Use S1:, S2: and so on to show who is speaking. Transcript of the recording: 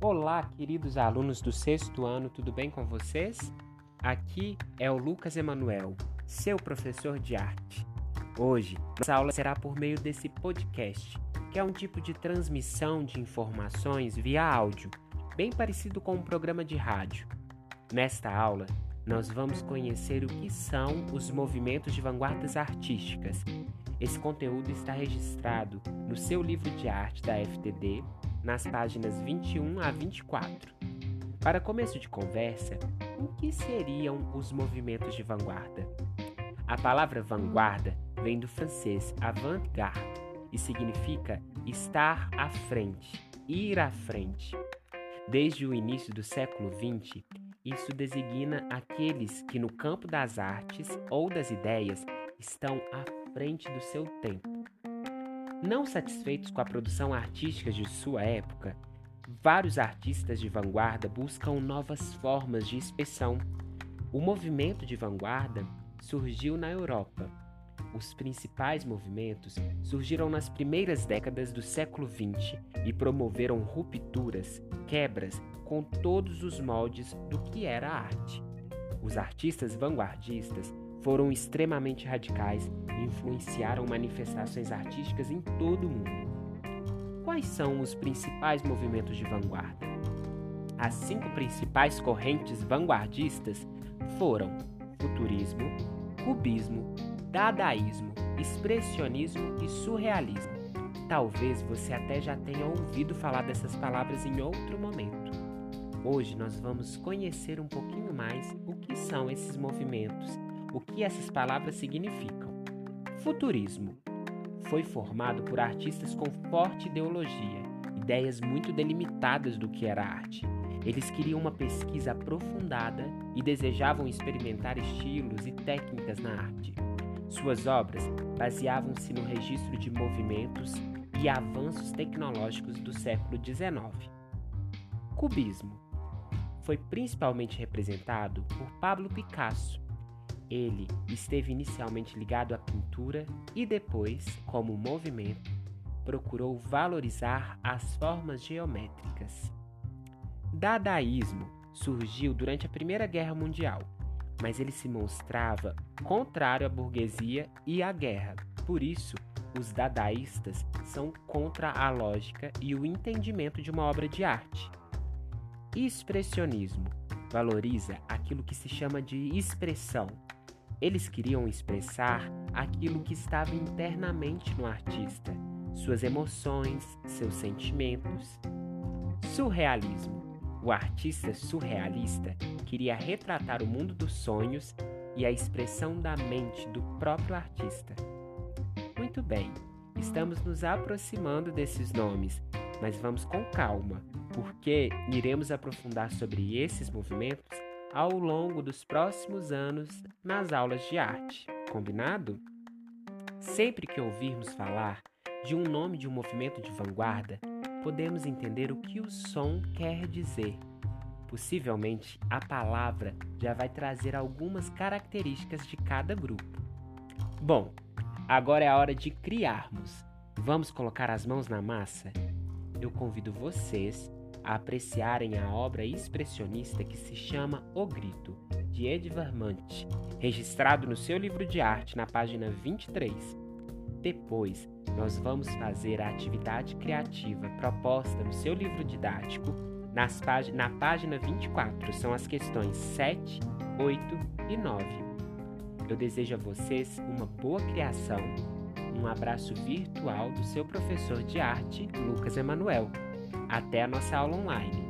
S1: Olá, queridos alunos do sexto ano, tudo bem com vocês? Aqui é o Lucas Emanuel, seu professor de arte. Hoje, nossa aula será por meio desse podcast, que é um tipo de transmissão de informações via áudio, bem parecido com um programa de rádio. Nesta aula, nós vamos conhecer o que são os movimentos de vanguardas artísticas. Esse conteúdo está registrado no seu livro de arte da FTD nas páginas 21 a 24. Para começo de conversa, o que seriam os movimentos de vanguarda? A palavra vanguarda vem do francês avant-garde e significa estar à frente, ir à frente. Desde o início do século XX, isso designa aqueles que no campo das artes ou das ideias estão à frente do seu tempo. Não satisfeitos com a produção artística de sua época, vários artistas de vanguarda buscam novas formas de expressão. O movimento de vanguarda surgiu na Europa. Os principais movimentos surgiram nas primeiras décadas do século XX e promoveram rupturas, quebras com todos os moldes do que era arte. Os artistas vanguardistas foram extremamente radicais e influenciaram manifestações artísticas em todo o mundo. Quais são os principais movimentos de vanguarda? As cinco principais correntes vanguardistas foram futurismo, cubismo, dadaísmo, expressionismo e surrealismo. Talvez você até já tenha ouvido falar dessas palavras em outro momento. Hoje nós vamos conhecer um pouquinho mais o que são esses movimentos o que essas palavras significam. Futurismo foi formado por artistas com forte ideologia, ideias muito delimitadas do que era arte. Eles queriam uma pesquisa aprofundada e desejavam experimentar estilos e técnicas na arte. Suas obras baseavam-se no registro de movimentos e avanços tecnológicos do século XIX. Cubismo foi principalmente representado por Pablo Picasso, ele esteve inicialmente ligado à pintura e depois, como movimento, procurou valorizar as formas geométricas. Dadaísmo surgiu durante a Primeira Guerra Mundial, mas ele se mostrava contrário à burguesia e à guerra. Por isso, os dadaístas são contra a lógica e o entendimento de uma obra de arte. Expressionismo valoriza aquilo que se chama de expressão, eles queriam expressar aquilo que estava internamente no artista, suas emoções, seus sentimentos. Surrealismo. O artista surrealista queria retratar o mundo dos sonhos e a expressão da mente do próprio artista. Muito bem, estamos nos aproximando desses nomes, mas vamos com calma, porque iremos aprofundar sobre esses movimentos ao longo dos próximos anos nas aulas de arte. Combinado? Sempre que ouvirmos falar de um nome de um movimento de vanguarda, podemos entender o que o som quer dizer. Possivelmente, a palavra já vai trazer algumas características de cada grupo. Bom, agora é a hora de criarmos. Vamos colocar as mãos na massa? Eu convido vocês apreciarem a obra expressionista que se chama O Grito, de Edvard Munch, registrado no seu livro de arte na página 23. Depois, nós vamos fazer a atividade criativa proposta no seu livro didático nas na página 24. São as questões 7, 8 e 9. Eu desejo a vocês uma boa criação. Um abraço virtual do seu professor de arte, Lucas Emanuel. Até a nossa aula online.